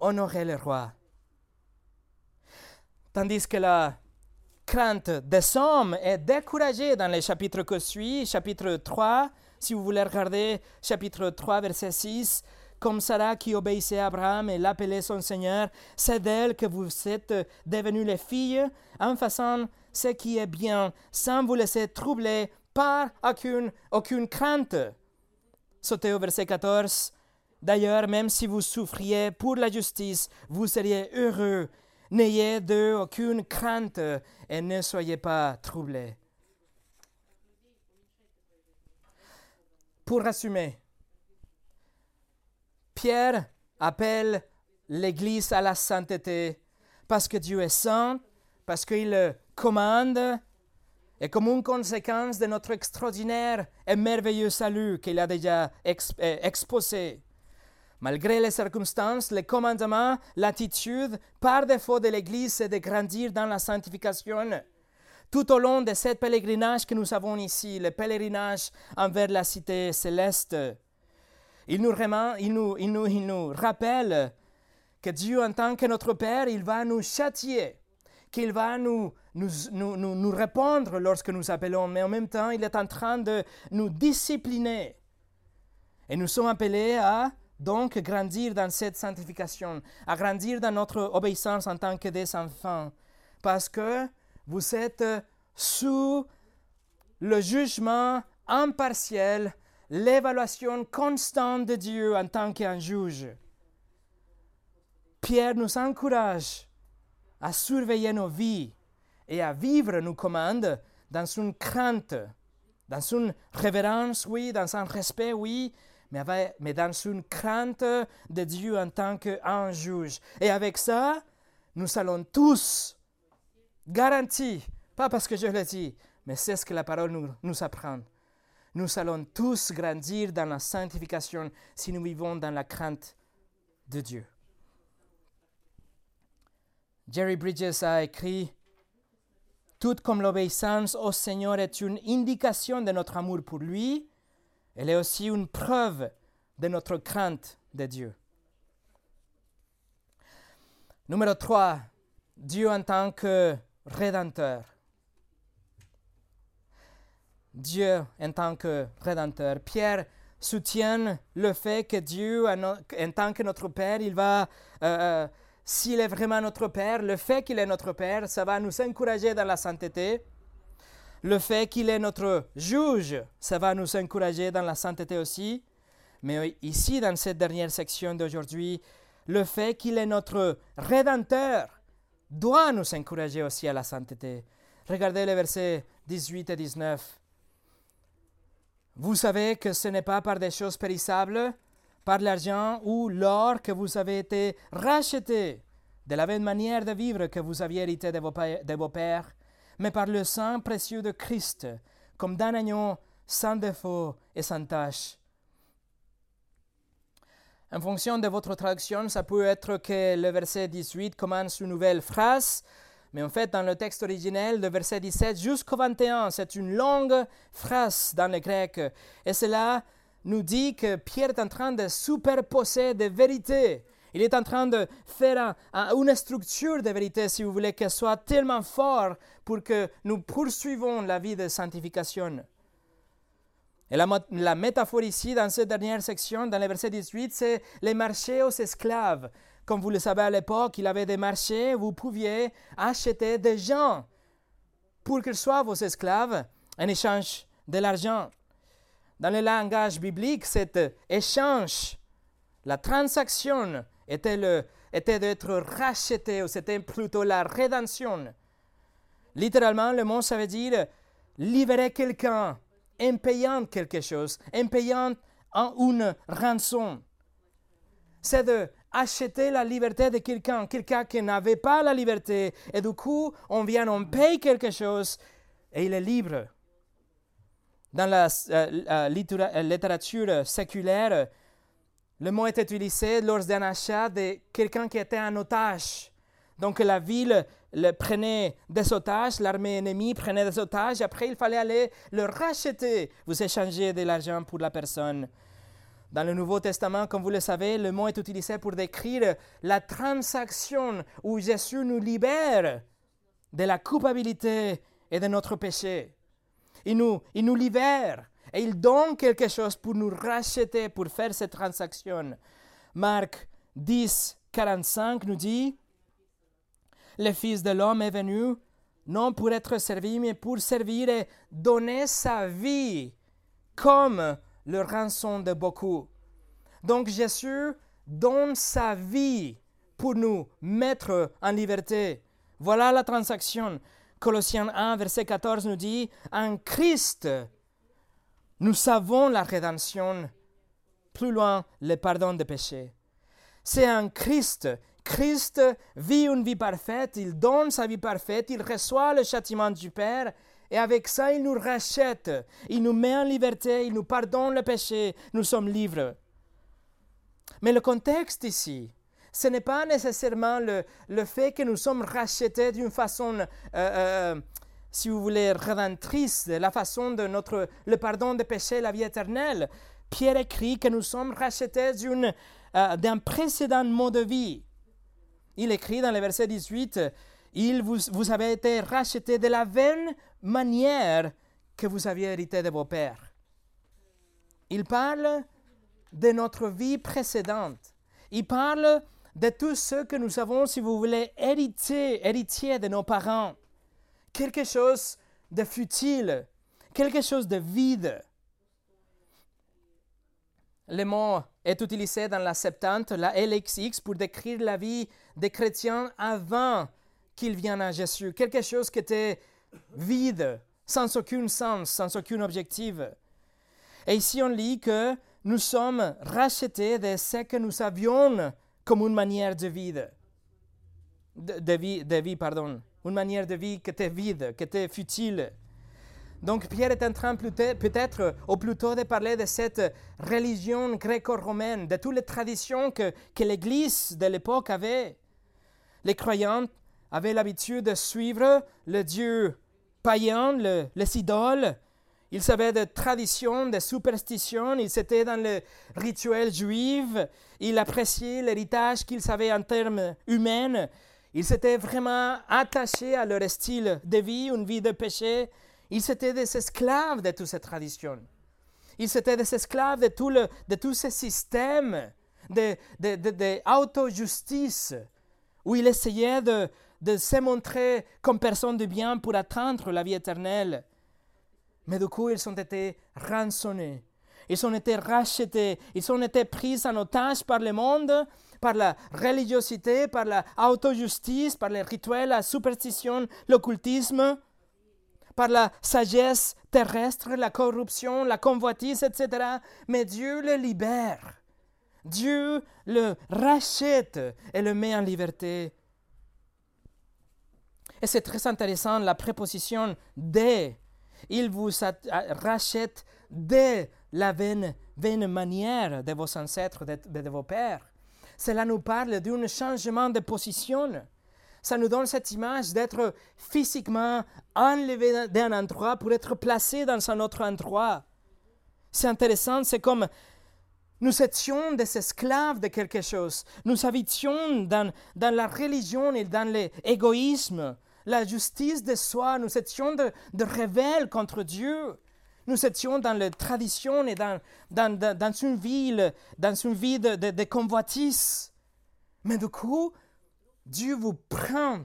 honorez le roi. Tandis que la crainte des hommes est découragée dans les chapitres que suit, chapitre 3, si vous voulez regarder chapitre 3, verset 6, comme Sarah qui obéissait à Abraham et l'appelait son Seigneur, c'est d'elle que vous êtes devenues les filles, en faisant ce qui est bien, sans vous laisser troubler par aucune, aucune crainte. Sautez au verset 14. D'ailleurs, même si vous souffriez pour la justice, vous seriez heureux. N'ayez d'eux aucune crainte et ne soyez pas troublés. Pour résumer, Pierre appelle l'Église à la sainteté parce que Dieu est saint, parce qu'il commande, et comme une conséquence de notre extraordinaire et merveilleux salut qu'il a déjà exposé. Malgré les circonstances, les commandements, l'attitude, par défaut de l'Église, c'est de grandir dans la sanctification. Tout au long de ce pèlerinage que nous avons ici, le pèlerinage envers la cité céleste, il nous, il nous, il nous, il nous rappelle que Dieu, en tant que notre Père, il va nous châtier, qu'il va nous, nous, nous, nous, répondre lorsque nous appelons, mais en même temps, il est en train de nous discipliner. Et nous sommes appelés à donc grandir dans cette sanctification, à grandir dans notre obéissance en tant que des enfants, parce que vous êtes sous le jugement impartiel, l'évaluation constante de Dieu en tant qu'un juge. Pierre nous encourage à surveiller nos vies et à vivre nos commandes dans une crainte, dans une révérence, oui, dans un respect, oui, mais, dans une crainte de Dieu en tant qu'un juge. Et avec ça, nous allons tous, garantis, pas parce que je le dis, mais c'est ce que la parole nous, nous apprend. Nous allons tous grandir dans la sanctification si nous vivons dans la crainte de Dieu. Jerry Bridges a écrit Tout comme l'obéissance au Seigneur est une indication de notre amour pour lui, elle est aussi une preuve de notre crainte de Dieu. Numéro 3, Dieu en tant que rédempteur. Dieu en tant que rédempteur. Pierre soutient le fait que Dieu, en tant que notre Père, il va, euh, euh, s'il est vraiment notre Père, le fait qu'il est notre Père, ça va nous encourager dans la sainteté le fait qu'il est notre juge, ça va nous encourager dans la sainteté aussi. Mais ici, dans cette dernière section d'aujourd'hui, le fait qu'il est notre rédempteur doit nous encourager aussi à la sainteté. Regardez les versets 18 et 19. Vous savez que ce n'est pas par des choses périssables, par l'argent ou l'or que vous avez été rachetés de la même manière de vivre que vous aviez hérité de vos, de vos pères, mais par le sang précieux de Christ, comme d'un agneau sans défaut et sans tache. En fonction de votre traduction, ça peut être que le verset 18 commence une nouvelle phrase, mais en fait, dans le texte originel, le verset 17 jusqu'au 21, c'est une longue phrase dans le grec. Et cela nous dit que Pierre est en train de superposer des vérités. Il est en train de faire une structure de vérité, si vous voulez, qu'elle soit tellement forte pour que nous poursuivons la vie de sanctification. Et la, la, métaphore ici, dans cette dernière section, dans le verset 18, c'est les marchés aux esclaves. Comme vous le savez à l'époque, il avait des marchés, vous pouviez acheter des gens pour qu'ils soient vos esclaves en échange de l'argent. Dans le langage biblique, cet échange, la transaction était, le, était d'être racheté, ou c'était plutôt la rédemption. Littéralement, le mot, ça veut dire libérer quelqu'un en payant quelque chose, en payant une rançon. C'est de acheter la liberté de quelqu'un, quelqu'un qui n'avait pas la liberté, et du coup, on vient, on paye quelque chose, et il est libre. Dans la euh, euh, euh, littérature séculaire, le mot est utilisé lors d'un achat de quelqu'un qui était un otage. Donc la ville le prenait des otages, l'armée ennemie prenait des otages, après il fallait aller le racheter. Vous échangez de l'argent pour la personne. Dans le Nouveau Testament, comme vous le savez, le mot est utilisé pour décrire la transaction où Jésus nous libère de la culpabilité et de notre péché. Il nous, il nous libère et il donne quelque chose pour nous racheter, pour faire cette transaction. Marc 10, 45 nous dit, le Fils de l'homme est venu non pour être servi, mais pour servir et donner sa vie comme le rançon de beaucoup. Donc Jésus donne sa vie pour nous mettre en liberté. Voilà la transaction. Colossiens 1, verset 14 nous dit, en Christ, nous savons la rédemption, plus loin, le pardon des péchés. C'est en Christ. Christ vit une vie parfaite, il donne sa vie parfaite, il reçoit le châtiment du Père, et avec ça, il nous rachète, il nous met en liberté, il nous pardonne le péché, nous sommes libres. Mais le contexte ici, ce n'est pas nécessairement le, le, fait que nous sommes rachetés d'une façon, euh, euh, si vous voulez, rédemptrice, la façon de notre, le pardon des péchés, la vie éternelle. Pierre écrit que nous sommes rachetés euh, d'un précédent mode de vie. Il écrit dans le verset 18, il vous, vous avez été rachetés de la vaine manière que vous aviez hérité de vos pères. Il parle de notre vie précédente. Il parle de tout ce que nous avons, si vous voulez, hérité, héritier de nos parents. Quelque chose de futile, quelque chose de vide. Le mot est utilisé dans la Septante, la LXX, pour décrire la vie des chrétiens avant qu'ils viennent à Jésus. Quelque chose qui était vide, sans aucun sens, sans aucun objectif. Et ici, on lit que nous sommes rachetés de ce que nous avions comme une manière de vie. De, de vie, pardon. Une manière de vie qui était vide, qui était futile. Donc Pierre est en train peut-être, ou plutôt de parler de cette religion gréco-romaine, de toutes les traditions que, l'Église de l'époque avait. Les croyants avaient l'habitude de suivre le Dieu païens, le, les idoles. Ils savaient des traditions, des superstitions, ils étaient dans le rituel juif, ils appréciaient l'héritage qu'ils avaient en termes humains, ils s'étaient vraiment attachés à leur style de vie, une vie de péché, ils étaient des esclaves de toutes ces traditions. Ils étaient des esclaves de tout, le, de tout ce système de, de, de, où ils essayaient de, de se montrer comme personne de bien pour atteindre la vie éternelle. Mais du coup, ils ont été rançonnés. Ils ont été rachetés. Ils ont été pris en otage par le monde, par la religiosité, par la auto-justice, par les rituels, la superstition, l'occultisme, par la sagesse terrestre, la corruption, la convoitise, etc. Mais Dieu le libère. Dieu le rachète et le met en liberté Et c'est très intéressant, la préposition de. Il vous rachète de la vaine, manière de vos ancêtres, de vos pères. Cela nous parle d'un changement de position. Ça nous donne cette image d'être physiquement enlevé d'un endroit pour être placé dans un autre endroit. C'est intéressant, c'est comme nous étions des esclaves de quelque chose. Nous habitions dans, dans la religion et dans l'égoïsme, la justice de soi. Nous étions de, de contre Dieu. Nous étions dans la tradition et dans, dans, dans, une ville, dans une vie de, de, de convoitise. Mais du coup, Dieu vous prend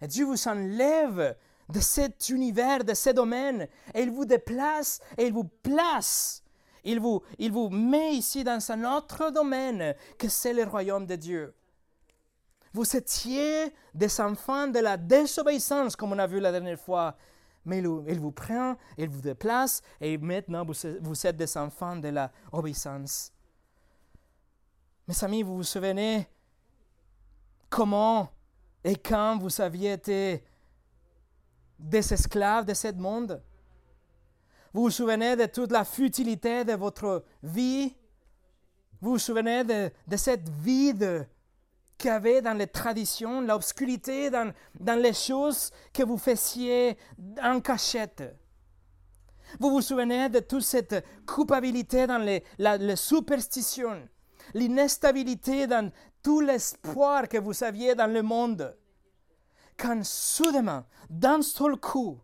et Dieu vous enlève de cet univers, de ce domaine, et il vous déplace et il vous place. Il vous, il vous met ici dans un autre domaine que c'est le royaume de Dieu. Vous étiez des enfants de la désobéissance, comme on a vu la dernière fois, mais il, vous prend, il vous déplace, et maintenant vous, êtes des enfants de l'obéissance. Mes amis, vous vous souvenez comment et quand vous aviez été des esclaves de ce monde? Vous vous souvenez de toute la futilité de votre vie? Vous vous souvenez de, de cette vide qu'il y avait dans les traditions, l'obscurité dans, dans les choses que vous faisiez en cachette. Vous vous souvenez de toute cette culpabilité dans les, la, les superstitions, l'instabilité dans tout l'espoir que vous aviez dans le monde? Quand soudainement, d'un seul coup,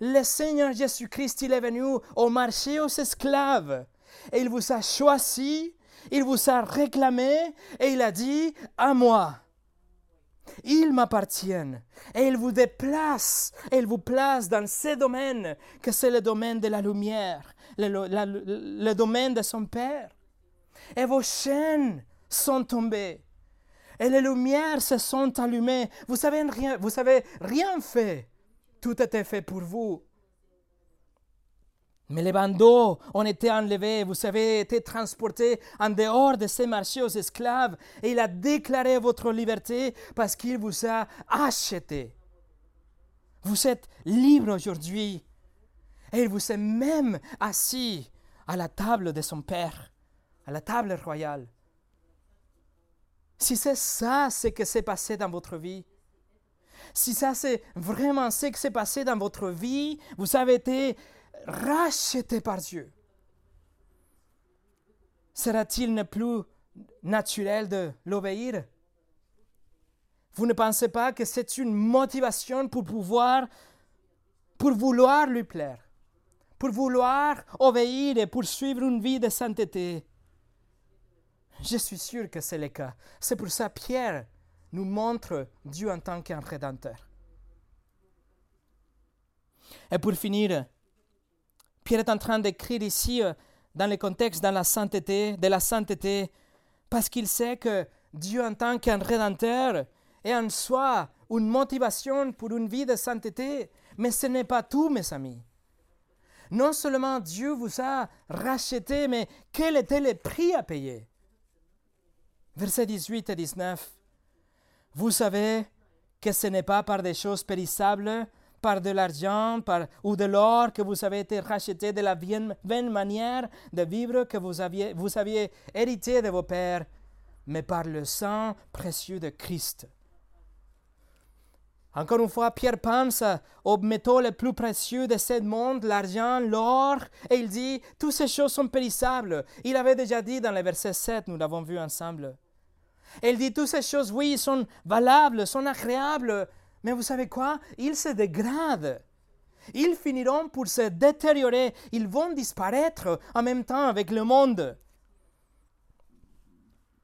le Seigneur Jésus-Christ il est venu au marché aux esclaves et il vous a choisi il vous a réclamé et il a dit à moi. Il m'appartient et il vous déplace et il vous place dans ce domaine que c'est le domaine de la lumière, le, domaine de son Père. Et vos chaînes sont tombées et les lumières se sont allumées. Vous rien, vous rien fait. Tout était fait pour vous. Mais les bandeaux ont été enlevés, vous avez été transportés en dehors de ces marchés aux esclaves, et il a déclaré votre liberté parce qu'il vous a acheté. Vous êtes libre aujourd'hui, et il vous est même assis à la table de son Père, à la table royale. Si c'est ça ce qui s'est passé dans votre vie, si ça c'est vraiment ce qui s'est passé dans votre vie, vous avez été racheté par Dieu. Sera-t-il ne plus naturel de l'obéir? Vous ne pensez pas que c'est une motivation pour pouvoir, pour vouloir lui plaire, pour vouloir obéir et poursuivre une vie de sainteté? Je suis sûr que c'est le cas. C'est pour ça Pierre nous montre Dieu en tant qu'un rédempteur. Et pour finir, Pierre est en train d'écrire ici euh, dans le contexte dans la sainteté, de la sainteté, parce qu'il sait que Dieu en tant qu'un rédempteur est en soi une motivation pour une vie de sainteté. Mais ce n'est pas tout, mes amis. Non seulement Dieu vous a racheté, mais quel était le prix à payer? Versets 18 et 19. Vous savez que ce n'est pas par des choses périssables, par de l'argent par, ou de l'or que vous avez été racheté de la vaine manière de vivre que vous aviez, vous aviez hérité de vos pères, mais par le sang précieux de Christ. Encore une fois, Pierre pense aux métaux les plus précieux de ce monde, l'argent, l'or, et il dit, toutes ces choses sont périssables. Il avait déjà dit dans le verset 7, nous l'avons vu ensemble. il dit, toutes ces choses, oui, sont valables, sont agréables, mais vous savez quoi? Ils se dégradent. Ils finiront pour se détériorer. Ils vont disparaître en même temps avec le monde.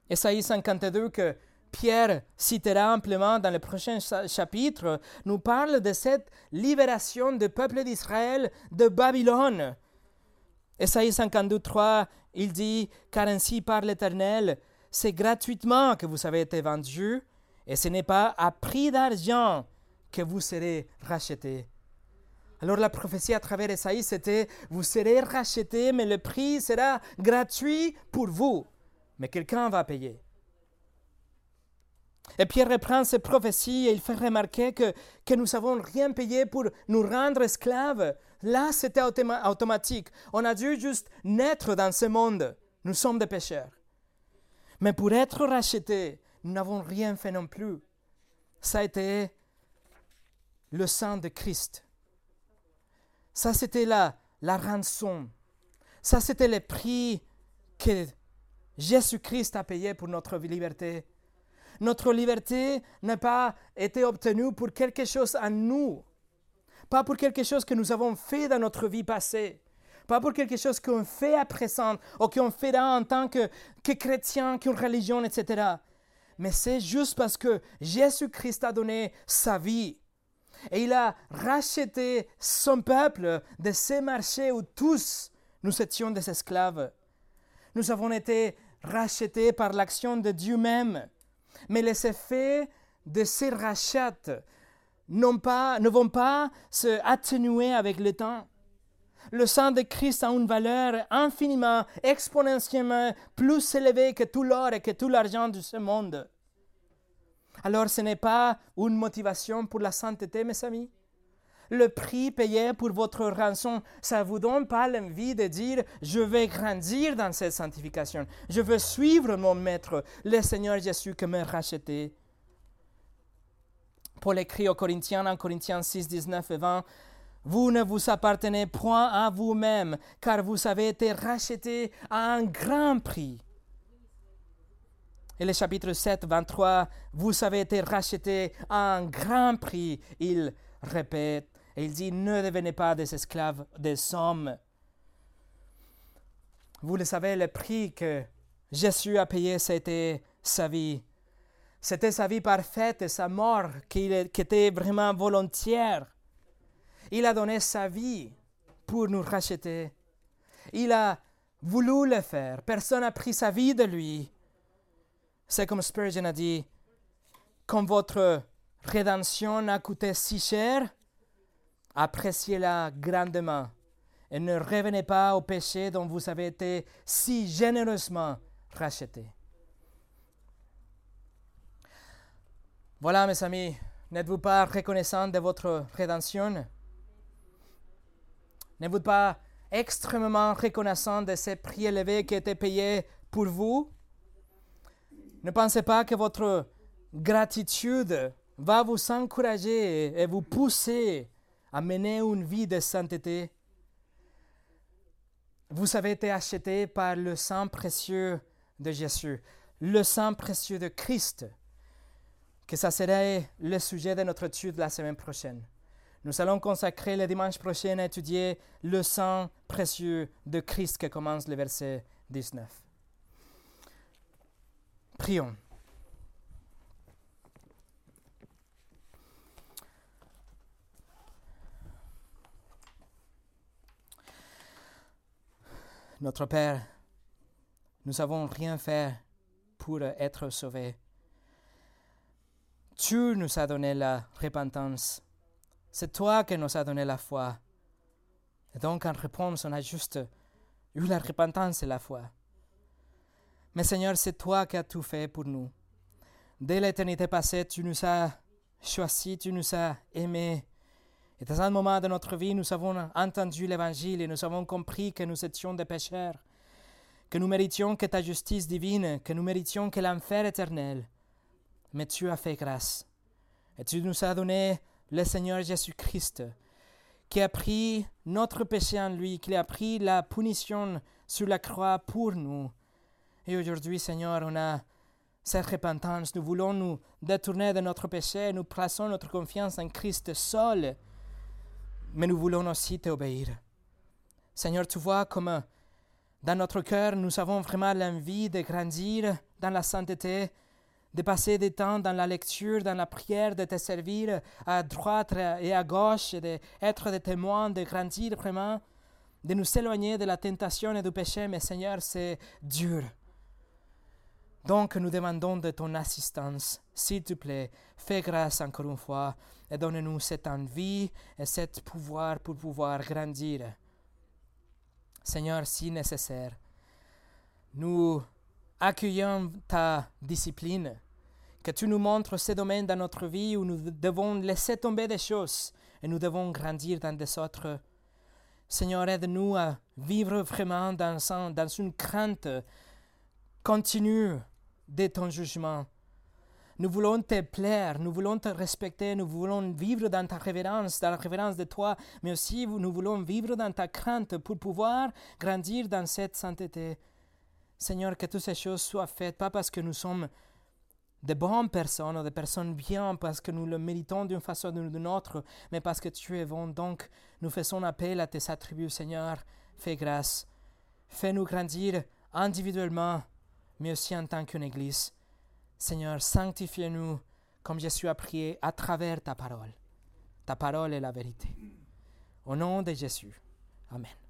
Esaïe 52 que Pierre citera amplement dans le prochain chapitre nous parle de cette libération du peuple d'Israël de Babylone. Esaïe 52, 3, il dit, car ainsi parle l'Éternel, c'est gratuitement que vous avez été vendus, et ce n'est pas à prix d'argent que vous serez rachetés. Alors la prophétie à travers Esaïe, c'était, vous serez rachetés, mais le prix sera gratuit pour vous. Mais quelqu'un va payer. Et Pierre reprend ces prophéties et il fait remarquer que, que nous n'avons rien payé pour nous rendre esclaves. Là, c'était automatique. On a dû juste naître dans ce monde. Nous sommes des pécheurs. Mais pour être rachetés, nous n'avons rien fait non plus. Ça a été le sang de Christ. Ça, c'était la, la rançon. Ça, c'était le prix que Jésus-Christ a payé pour notre liberté. Notre liberté n'a pas été obtenue pour quelque chose à nous, pas pour quelque chose que nous avons fait dans notre vie passée, pas pour quelque chose qu'on fait à présent ou qu'on fait en tant que, que chrétien, qu'une religion, etc. Mais c'est juste parce que Jésus-Christ a donné sa vie. Et il a racheté son peuple de ces marchés où tous nous étions des esclaves. Nous avons été rachetés par l'action de Dieu même. Mais les effets de ces rachats pas, ne vont pas se atténuer avec le temps. Le sang de Christ a une valeur infiniment, exponentiellement plus élevée que tout l'or et que tout l'argent de ce monde. Alors ce n'est pas une motivation pour la sainteté, mes amis le prix payé pour votre rançon, ça vous donne pas l'envie de dire, je vais grandir dans cette sanctification, je veux suivre mon maître, le Seigneur Jésus qui m'a racheté. Paul écrit aux Corinthiens en Corinthiens 6, 19 et 20, vous ne vous appartenez point à vous-même, car vous avez été rachetés à un grand prix. Et le chapitre 7, 23, vous avez été rachetés à un grand prix. Il répète, et il dit, ne devenez pas des esclaves des hommes. Vous le savez, le prix que Jésus a payé, c'était sa vie. C'était sa vie parfaite et sa mort qui, était vraiment volontaire. Il a donné sa vie pour nous racheter. Il a voulu le faire. Personne n'a pris sa vie de lui. C'est comme Spurgeon a dit, comme votre rédemption a coûté si cher, appréciez-la grandement et ne revenez pas au péché dont vous avez été si généreusement rachetés. Voilà, mes amis, n'êtes-vous pas reconnaissant de votre rédemption? N'êtes-vous pas extrêmement reconnaissant de ces prix élevés qui étaient payés pour vous? Ne pensez pas que votre gratitude va vous encourager et vous pousser à mener une vie de sainteté? Vous avez été acheté par le sang précieux de Jésus, le sang précieux de Christ, que ça serait le sujet de notre étude la semaine prochaine. Nous allons consacrer le dimanche prochain à étudier le sang précieux de Christ qui commence le verset 19. Prions. Notre Père, nous n'avons rien fait pour être sauvés. Tu nous as donné la repentance. C'est toi qui nous as donné la foi. Et donc, en réponse, on a juste eu la repentance et la foi. Mais Seigneur, c'est toi qui as tout fait pour nous. Dès l'éternité passée, tu nous as choisis, tu nous as aimés, et dans un moment de notre vie, nous avons entendu l'Évangile et nous avons compris que nous étions des pécheurs, que nous méritions que ta justice divine, que nous méritions que l'enfer éternel. Mais tu as fait grâce. Et tu nous as donné le Seigneur Jésus-Christ, qui a pris notre péché en lui, qui a pris la punition sur la croix pour nous. Et aujourd'hui, Seigneur, on a cette repentance. Nous voulons nous détourner de notre péché. Nous plaçons notre confiance en Christ seul mais nous voulons aussi t'obéir. Seigneur, tu vois comme dans notre cœur, nous avons vraiment l'envie de grandir dans la sainteté, de passer des temps dans la lecture, dans la prière, de te servir à droite et à gauche, d'être des témoins, de grandir vraiment, de nous éloigner de la tentation et du péché. Mais Seigneur, c'est dur. Donc nous demandons de ton assistance. S'il te plaît, fais grâce encore une fois et donne-nous cette envie et ce pouvoir pour pouvoir grandir. Seigneur, si nécessaire, nous accueillons ta discipline Que tu nous montres ces domaines dans notre vie où nous devons laisser tomber des choses et nous devons grandir dans des autres. Seigneur, aide-nous à vivre vraiment dans, dans une crainte continue de ton jugement. Nous voulons te plaire, nous voulons te respecter, nous voulons vivre dans ta révérence, dans la révérence de toi, mais aussi nous voulons vivre dans ta crainte pour pouvoir grandir dans cette sainteté. Seigneur, que toutes ces choses soient faites, pas parce que nous sommes de bonnes personnes ou des personnes bien, parce que nous le méritons d'une façon ou d'une autre, mais parce que tu es bon. Donc, nous faisons appel à tes attributs, Seigneur. Fais grâce. Fais-nous grandir individuellement, mais aussi en tant qu'une Église. Seigneur, sanctifie-nous comme Jésus a prié à travers ta parole. Ta parole est la vérité. Au nom de Jésus. Amen.